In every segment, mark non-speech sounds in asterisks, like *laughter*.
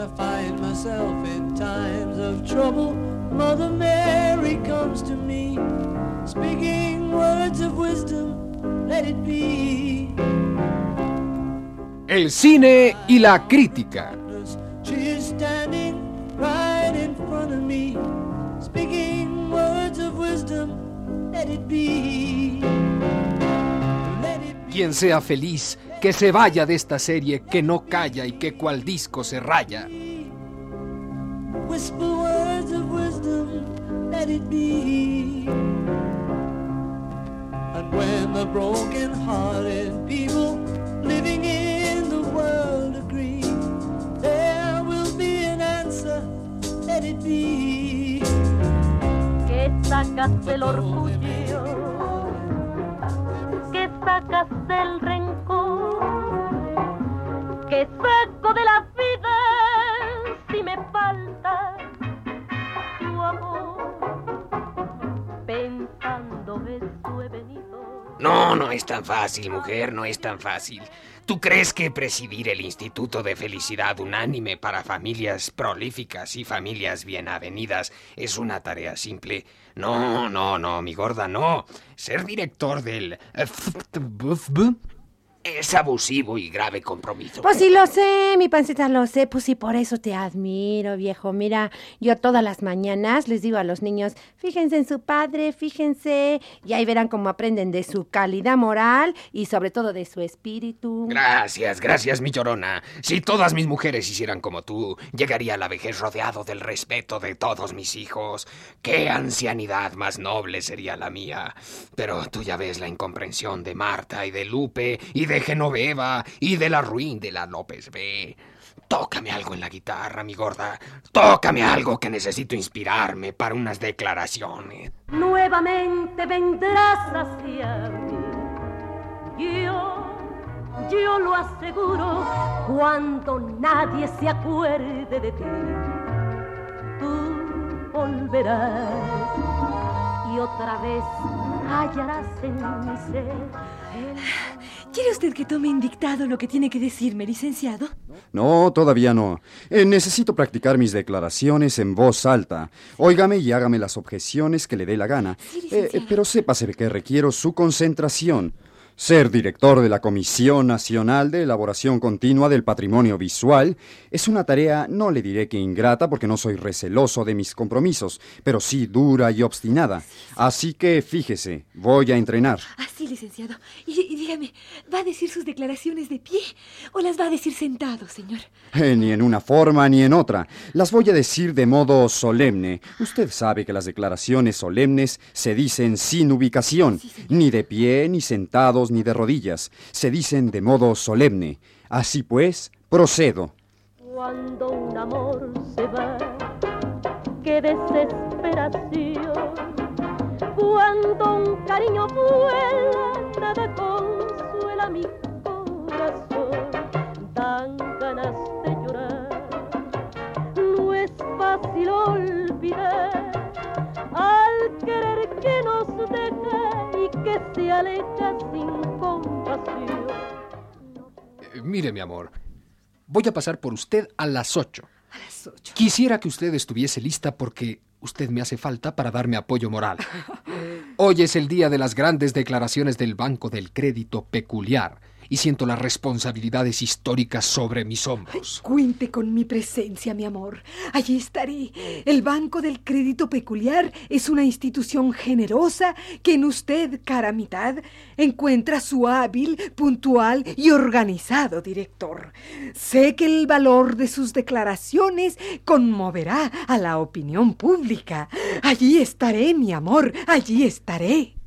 when I find myself in times of trouble, Mother Mary comes to me, speaking words of wisdom, let it be. El cine y la crítica. She is standing right in front of me, speaking words of wisdom, let it be. Let it be. Quien sea feliz, que se vaya de esta serie que no calla y que cual disco se raya. Whisper words of wisdom, let it be. And when the broken hearted people living in the world agree, there will be an answer, let it be. que sacas del orgullo, que sacas del rencor, saco de la vida si me falta tu amor. Pensando he venido. No, no es tan fácil, mujer, no es tan fácil. ¿Tú crees que presidir el Instituto de Felicidad Unánime para familias prolíficas y familias bien avenidas es una tarea simple? No, no, no, mi gorda, no. Ser director del... es abusivo y grave compromiso. Pues sí lo sé, mi pancita lo sé, pues sí, por eso te admiro, viejo. Mira, yo todas las mañanas les digo a los niños, fíjense en su padre, fíjense, y ahí verán cómo aprenden de su calidad moral y sobre todo de su espíritu. Gracias, gracias, mi llorona. Si todas mis mujeres hicieran como tú, llegaría a la vejez rodeado del respeto de todos mis hijos. Qué ancianidad más noble sería la mía. Pero tú ya ves la incomprensión de Marta y de Lupe y de Genoveva y de la ruin de la López B. Tócame algo en la guitarra, mi gorda. Tócame algo que necesito inspirarme para unas declaraciones. Nuevamente vendrás hacia mí. Yo, yo lo aseguro, cuando nadie se acuerde de ti, tú volverás y otra vez hallarás en mi ser ¿Quiere usted que tome en dictado lo que tiene que decirme, licenciado? No, todavía no. Eh, necesito practicar mis declaraciones en voz alta. Óigame y hágame las objeciones que le dé la gana. Sí, Eh, pero sépase que requiero su concentración. Ser director de la Comisión Nacional de Elaboración Continua del Patrimonio Visual es una tarea, no le diré que ingrata porque no soy receloso de mis compromisos, pero sí dura y obstinada. Así que fíjese, voy a entrenar. Ah, sí, licenciado. Y, y dígame, ¿va a decir sus declaraciones de pie o las va a decir sentado, señor? Eh, ni en una forma ni en otra. Las voy a decir de modo solemne. Usted sabe que las declaraciones solemnes se dicen sin ubicación, ni de pie, ni sentados, ni de rodillas. Se dicen de modo solemne. Así pues, procedo. Cuando un amor se va, qué desesperación. Cuando un cariño vuela, nada consuela mi corazón. Dan ganas de llorar, no es fácil olvidar al querer que nos deja que se aleja sin compasión. Eh, Mire, mi amor, voy a pasar por usted a las ocho. A las ocho. Quisiera que usted estuviese lista porque usted me hace falta para darme apoyo moral. *laughs* Hoy es el día de las grandes declaraciones del Banco del Crédito Peculiar y siento las responsabilidades históricas sobre mis hombros. Cuente con mi presencia, mi amor. Allí estaré. El Banco del Crédito Peculiar es una institución generosa que en usted, cara mitad, encuentra su hábil, puntual y organizado director. Sé que el valor de sus declaraciones conmoverá a la opinión pública. Allí estaré, mi amor. Allí estaré.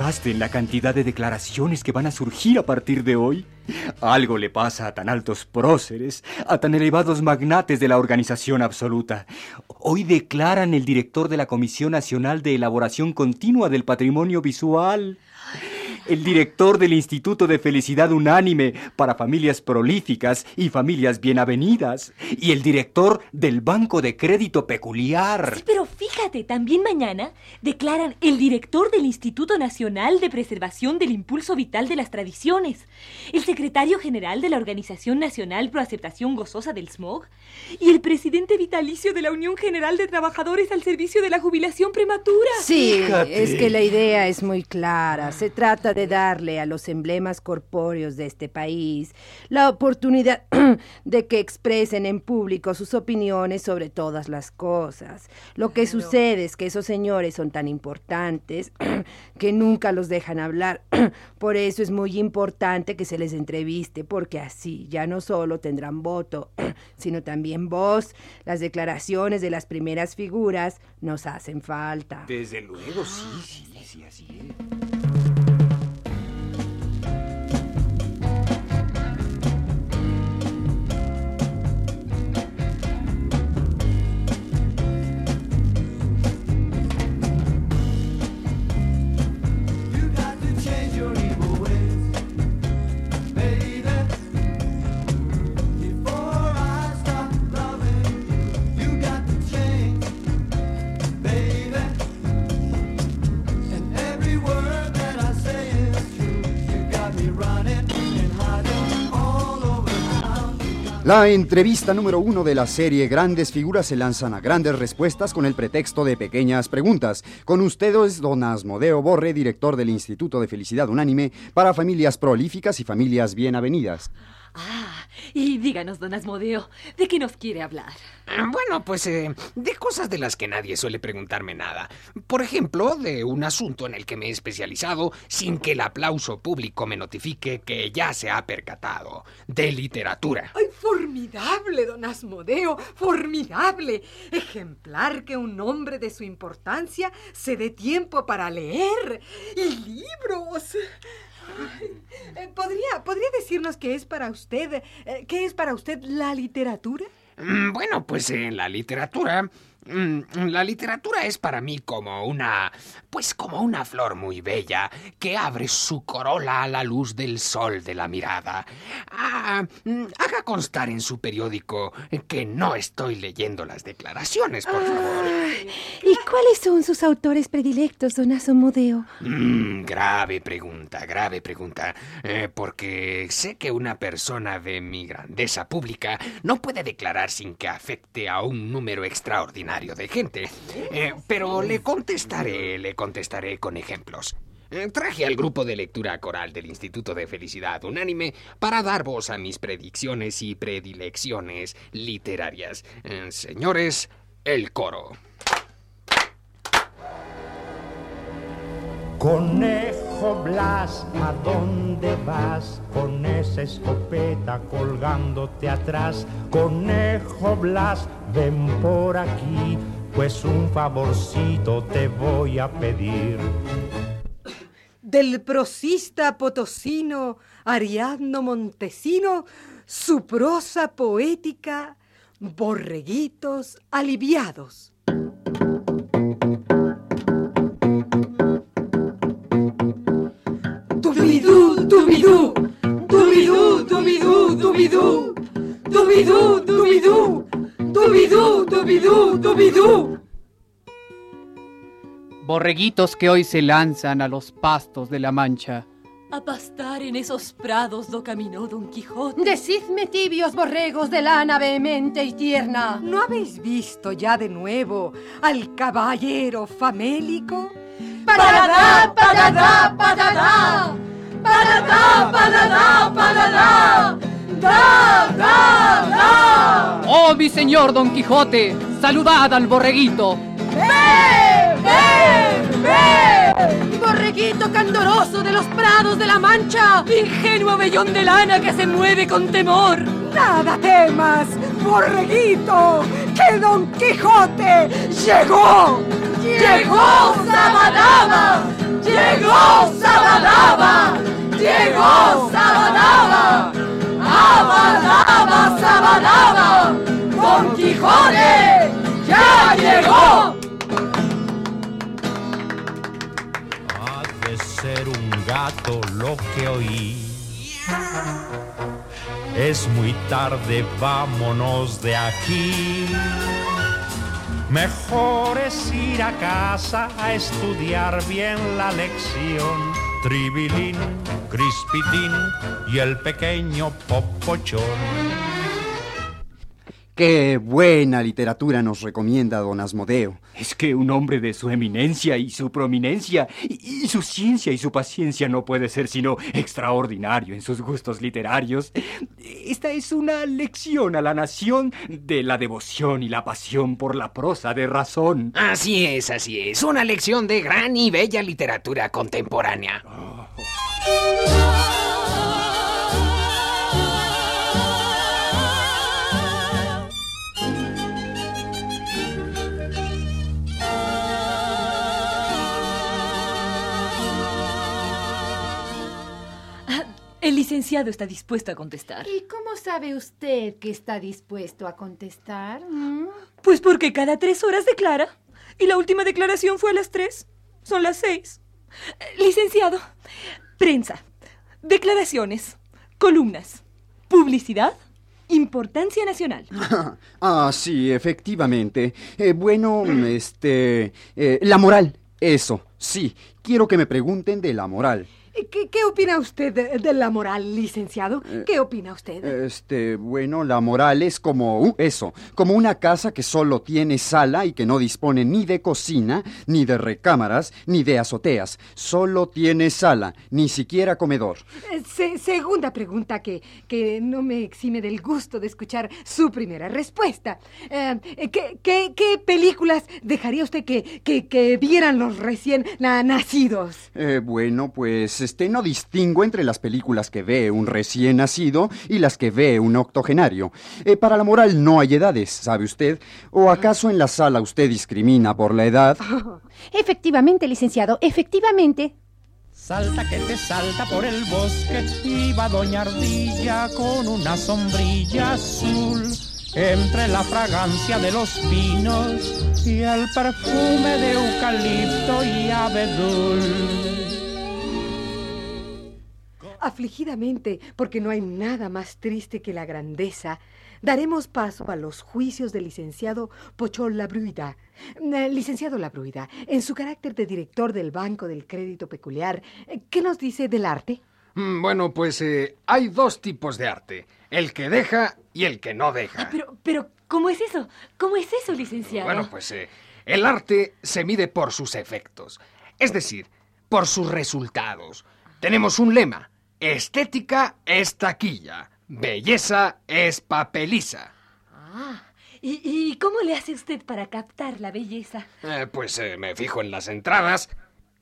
Fijaste en la cantidad de declaraciones que van a surgir a partir de hoy? Algo le pasa a tan altos próceres, a tan elevados magnates de la organización absoluta. Hoy declaran el director de la Comisión Nacional de Elaboración Continua del Patrimonio Visual el director del Instituto de Felicidad Unánime para Familias Prolíficas y Familias Bienavenidas, y el director del Banco de Crédito Peculiar. Sí, pero fíjate, también mañana declaran el director del Instituto Nacional de Preservación del Impulso Vital de las Tradiciones, el secretario general de la Organización Nacional Pro Aceptación Gozosa del Smog y el presidente vitalicio de la Unión General de Trabajadores al Servicio de la Jubilación Prematura. Sí, es que la idea es muy clara. Se trata de darle a los emblemas corpóreos de este país la oportunidad *clears throat* de que expresen en público sus opiniones sobre todas las cosas. Lo que sucede es que esos señores son tan importantes *clears throat* que nunca los dejan hablar. *clears throat* Por eso es muy importante que se les entreviste, porque así ya no solo tendrán voto, sino también voz. Las declaraciones de las primeras figuras nos hacen falta. Desde luego, sí, sí, sí, así es. La entrevista número uno de la serie Grandes Figuras se lanzan a grandes respuestas con el pretexto de pequeñas preguntas. Con ustedes, don Asmodeo Borre, director del Instituto de Felicidad Unánime para Familias Prolíficas y Familias Bienavenidas. Ah, y díganos, don Asmodeo, ¿de qué nos quiere hablar? Bueno, pues eh, de cosas de las que nadie suele preguntarme nada. Por ejemplo, de un asunto en el que me he especializado sin que el aplauso público me notifique que ya se ha percatado. De literatura. ¡Ay, formidable, don Asmodeo! ¡Formidable! Ejemplar que un hombre de su importancia se dé tiempo para leer. ¡Y libros! Eh, ¿Podría, ¿Podría decirnos qué es para usted, eh, qué es para usted la literatura? Mm, bueno, pues en la literatura la literatura es para mí como una... pues como una flor muy bella que abre su corola a la luz del sol de la mirada. Ah, mm, haga constar en su periódico que no estoy leyendo las declaraciones, por favor. ¿Y cuáles son sus autores predilectos, don Asomodeo? Mm, grave pregunta, grave pregunta. Eh, porque sé que una persona de mi grandeza pública no puede declarar sin que afecte a un número extraordinario de gente. Eh, pero le contestaré, le contestaré con ejemplos. Eh, traje al grupo de lectura coral del Instituto de Felicidad Unánime para dar voz a mis predicciones y predilecciones literarias. Eh, señores, el coro. Conejo Blas, ¿a dónde vas con esa escopeta colgándote atrás? Conejo Blas, ven por aquí, pues un favorcito te voy a pedir. Del prosista potosino Ariadno Montesino, su prosa poética, borreguitos aliviados. Dubidú, dubidú, dubidú, dubidú, dubidú, dubidú, dubidú. ¡Dubidú, dubidú! Borreguitos que hoy se lanzan a los pastos de la Mancha. A pastar en esos prados do caminó Don Quijote. Decidme, tibios borregos de lana vehemente y tierna. ¿No habéis visto ya de nuevo al caballero famélico? ¡Paradá, paradá, paradá! ¡Paradá, paradá, paradá! ¡Da, da, da! ¡Oh, mi señor Don Quijote! ¡Saludad al borreguito! ¡Ve, ve, ve! ¡Borreguito candoroso de los prados de la Mancha! ¡Ingenuo vellón de lana que se mueve con temor! ¡Nada temas, borreguito, que Don Quijote llegó. Llegó Sabanaba, llegó Sabanaba, llegó Sabanaba, Abanaba, Sabanaba, Don Quijote ya llegó. Ha de ser un gato lo que oí es muy tarde, vámonos de aquí. Mejor es ir a casa a estudiar bien la lección. Tribilín, Crispitín y el pequeño Popochón. Qué buena literatura nos recomienda don Asmodeo. Es que un hombre de su eminencia y su prominencia, y, y, su ciencia y su paciencia no puede ser sino extraordinario en sus gustos literarios. Esta es una lección a la nación de la devoción y la pasión por la prosa de razón. Así es, así es. Una lección de gran y bella literatura contemporánea. Oh. El licenciado está dispuesto a contestar. ¿Y cómo sabe usted que está dispuesto a contestar? ¿Mm? Pues porque cada tres horas declara. Y la última declaración fue a las tres. Son las seis. Licenciado, prensa, declaraciones, columnas, publicidad, importancia nacional. *laughs* ah, sí, efectivamente. Eh, bueno, este... Eh, la moral, eso, sí. Quiero que me pregunten de la moral. ¿Qué, ¿Qué, opina usted de, de, la moral, licenciado? ¿Qué opina usted? Este, bueno, la moral es como uh, eso, como una casa que solo tiene sala y que no dispone ni de cocina, ni de recámaras, ni de azoteas. Solo tiene sala, ni siquiera comedor. Se, segunda pregunta que, que no me exime del gusto de escuchar su primera respuesta. Eh, ¿qué, qué, qué, películas dejaría usted que, que, que vieran los recién na nacidos? Eh, bueno, pues este, no distingo entre las películas que ve un recién nacido y las que ve un octogenario. Eh, para la moral no hay edades, ¿sabe usted? ¿O acaso en la sala usted discrimina por la edad? *laughs* Efectivamente, licenciado, efectivamente. Salta que te salta por el bosque, iba Doña Ardilla con una sombrilla azul. Entre la fragancia de los pinos y el perfume de eucalipto y abedul afligidamente, porque no hay nada más triste que la grandeza, daremos paso a los juicios del licenciado Pochol Labruida. Eh, licenciado Labruida, en su carácter de director del Banco del Crédito Peculiar, ¿qué nos dice del arte? Mm, bueno, pues eh, hay dos tipos de arte, el que deja y el que no deja. Ah, pero, pero, ¿cómo es eso? ¿Cómo es eso, licenciado? Bueno, pues eh, el arte se mide por sus efectos, es decir, por sus resultados. Tenemos un lema, Estética es taquilla, belleza es papeliza. Ah, ¿y, ¿y, cómo le hace usted para captar la belleza? Eh, pues eh, me fijo en las entradas.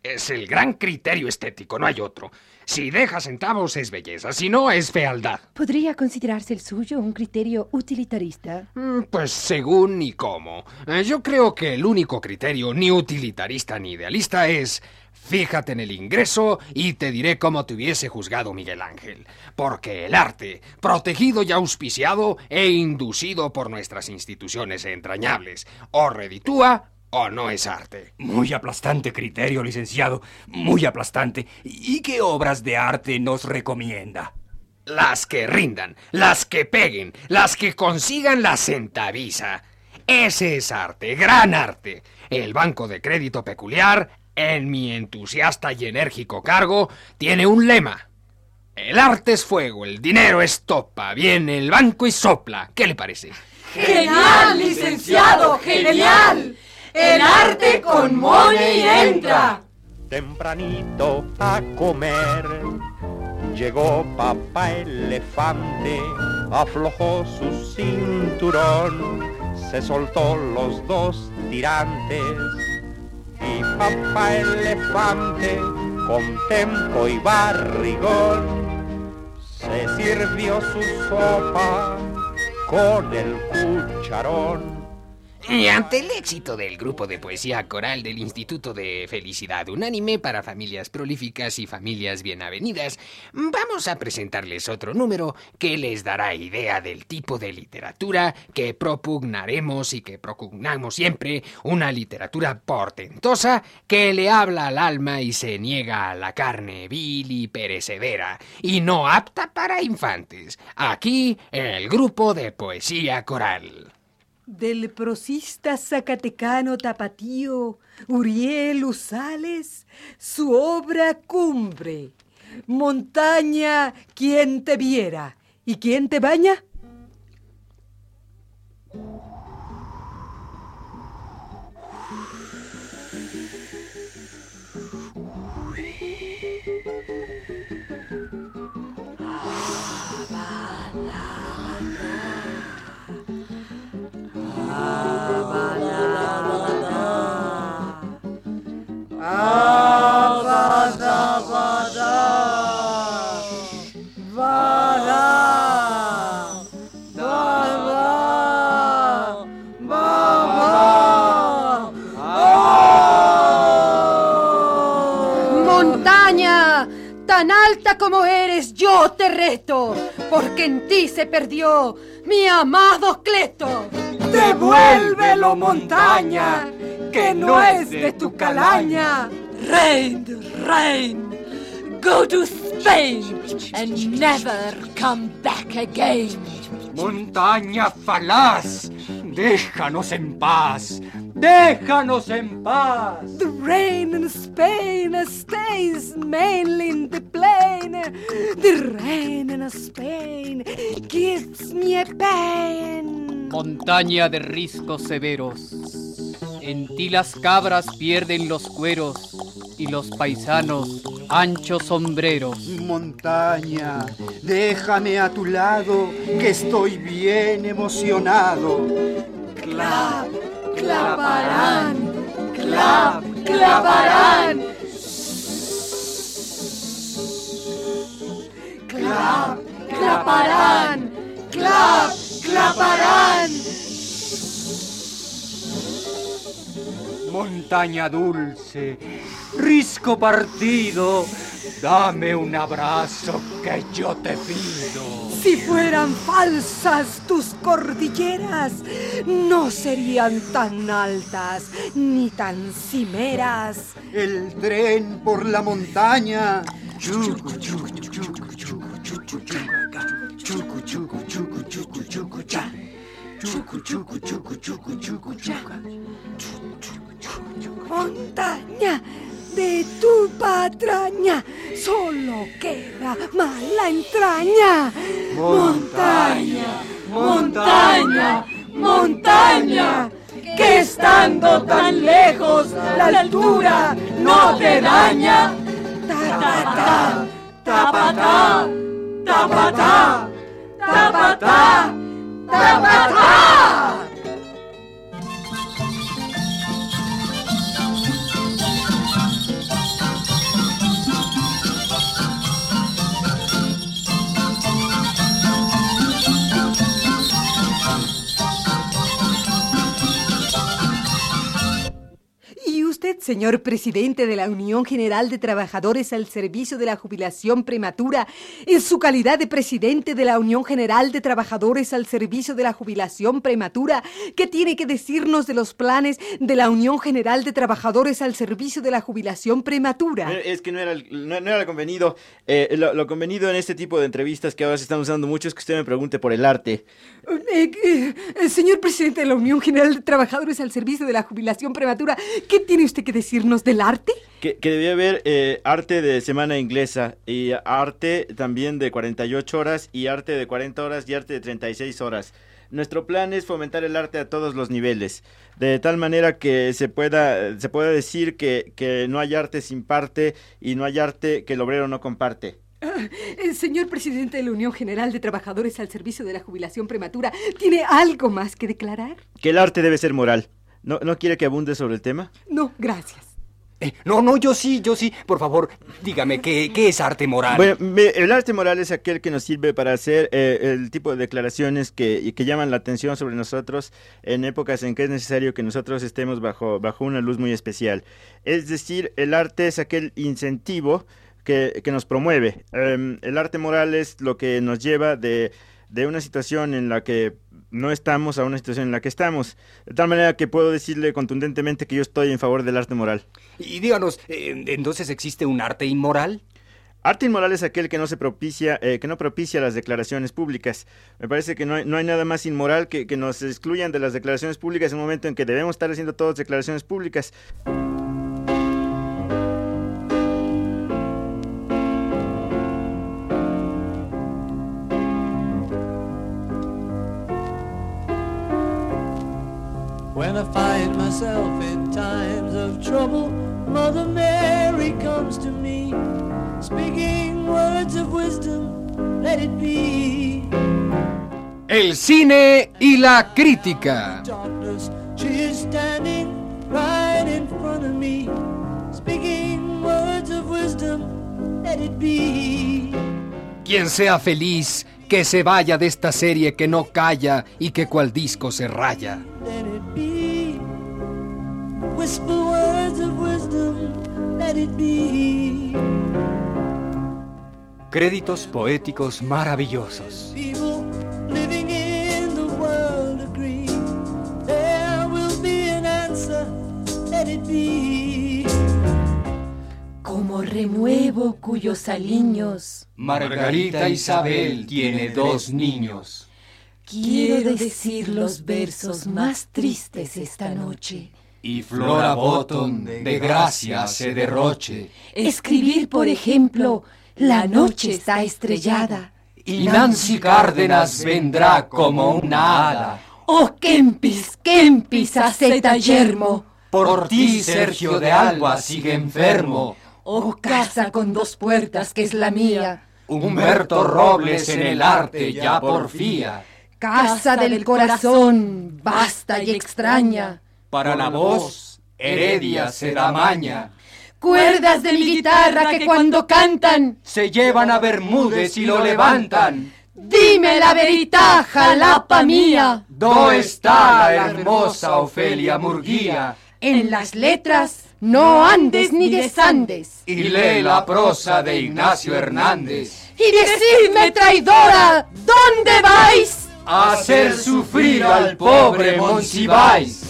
Es el gran criterio estético, no hay otro. Si deja centavos es belleza, si no es fealdad. ¿Podría considerarse el suyo un criterio utilitarista? Mm, Pues según y cómo. Eh, Yo creo que el único criterio ni utilitarista ni idealista es Fíjate en el ingreso y te diré cómo te hubiese juzgado Miguel Ángel. Porque el arte, protegido y auspiciado e inducido por nuestras instituciones entrañables, o reditúa o no es arte. Muy aplastante criterio, licenciado. Muy aplastante. ¿Y qué obras de arte nos recomienda? Las que rindan, las que peguen, las que consigan la centaviza. Ese es arte, gran arte. El Banco de Crédito Peculiar en mi entusiasta y enérgico cargo, tiene un lema. El arte es fuego, el dinero es topa, viene el banco y sopla. ¿Qué le parece? ¡Genial, licenciado! ¡Genial! El arte con money entra. Tempranito a comer, llegó papá elefante, aflojó su cinturón, se soltó los dos tirantes y papá elefante con tempo y barrigón se sirvió su sopa con el cucharón. Y ante el éxito del grupo de poesía coral del Instituto de Felicidad Unánime para Familias Prolíficas y Familias Bienavenidas, vamos a presentarles otro número que les dará idea del tipo de literatura que propugnaremos y que propugnamos siempre, una literatura portentosa que le habla al alma y se niega a la carne vil y perecedera, y no apta para infantes, aquí el grupo de poesía coral. Del prosista zacatecano tapatío Uriel Usales, su obra cumbre. Montaña, ¿quién te viera? ¿Y quién te baña? Tan alta como eres, yo te reto, porque en ti se perdió mi amado Cleto. Devuélvelo, montaña, que no es de tu calaña. Rain, rain, go to Spain and never come back again. Montaña falaz, déjanos en paz, déjanos en paz. The rain in Spain stays mainly in the plain. The rain in Spain gives me a pain. Montaña de riscos severos, en ti las cabras pierden los cueros y los paisanos anchos sombreros. Montaña, déjame a tu lado, que estoy bien emocionado. Clap, claparán, clap, claparán. Clap, claparán, clap, claparán. Montaña dulce, risco partido, dame un abrazo que yo te pido. Si fueran falsas tus cordilleras, no serían tan altas ni tan cimeras. El tren por la montaña. Montaña de tu patraña, solo queda mala entraña. Montaña, montaña, montaña, que estando tan lejos la altura no te daña. Tapatá, tapatá, tapatá, tapatá, tapatá. Usted, señor presidente de la Unión General de Trabajadores al Servicio de la Jubilación Prematura, en su calidad de presidente de la Unión General de Trabajadores al Servicio de la Jubilación Prematura, qué tiene que decirnos de los planes de la Unión General de Trabajadores al Servicio de la Jubilación Prematura? Eh, Es que no era, no, no era convenido. Eh, lo, lo convenido en este tipo de entrevistas que ahora se están usando mucho es que usted me pregunte por el arte. Eh, señor presidente de la Unión General de Trabajadores al Servicio de la Jubilación Prematura, ¿qué tiene usted que decirnos del arte? Que, que debía haber eh, arte de semana inglesa y arte también de 48 horas y arte de 40 horas y arte de 36 horas. Nuestro plan es fomentar el arte a todos los niveles, de tal manera que se pueda, se pueda decir que, que no hay arte sin parte y no hay arte que el obrero no comparte. Ah, eh, señor presidente de la Unión General de Trabajadores al Servicio de la Jubilación Prematura, ¿tiene algo más que declarar? Que el arte debe ser moral. ¿No, no quiere que abunde sobre el tema? No, gracias. Eh, no, no, yo sí, yo sí. Por favor, dígame, ¿qué, qué es arte moral? Bueno, me- el arte moral es aquel que nos sirve para hacer eh, el tipo de declaraciones que, que llaman la atención sobre nosotros en épocas en que es necesario que nosotros estemos bajo, bajo una luz muy especial. Es decir, el arte es aquel incentivo que, que nos promueve. Em, el arte moral es lo que nos lleva de, de una situación en la que no estamos a una situación en la que estamos. De tal manera que puedo decirle contundentemente que yo estoy en favor del arte moral. Y díganos, eh, ¿entonces existe un arte inmoral? Arte inmoral es aquel que no se propicia, eh, que no propicia las declaraciones públicas. Me parece que no hay, no hay nada más inmoral que, que nos excluyan de las declaraciones públicas en un momento en que debemos estar haciendo todas declaraciones públicas. Myself in times of trouble, Mother Mary comes to me, speaking words of wisdom, let it be. El cine y la crítica. Darkness, she is standing right in front of me, speaking words of wisdom, let it be. Quien sea feliz, que se vaya de esta serie que no calla y que cual disco se raya. Whisper words of wisdom, let it be. Créditos poéticos maravillosos. People living in the world agree there will be an answer, let it be. Como renuevo cuyos aliños Margarita Isabel tiene dos niños. quiero decir los versos más tristes esta noche. Y Flora Bottom de gracia se derroche. Escribir, por ejemplo, La noche está estrellada. Y Nancy Cárdenas vendrá como una hada. Oh, Kempis, Kempis, aceta yermo. Por ti, Sergio de Alba sigue enfermo. Oh, casa con dos puertas que es la mía. Humberto Robles en el arte ya porfía. Casa del corazón, vasta y extraña. Para la voz, Heredia se da maña. Cuerdas de mi guitarra que cuando cantan, Se llevan a Bermúdez y lo levantan. dime la verità, jalapa mía. ¿Dó está la hermosa Ofelia Murguía? En las letras, no andes ni desandes. Y lee la prosa de Ignacio Hernández. Y decidme, traidora, ¿dónde vais? A hacer sufrir al pobre Monsiváis.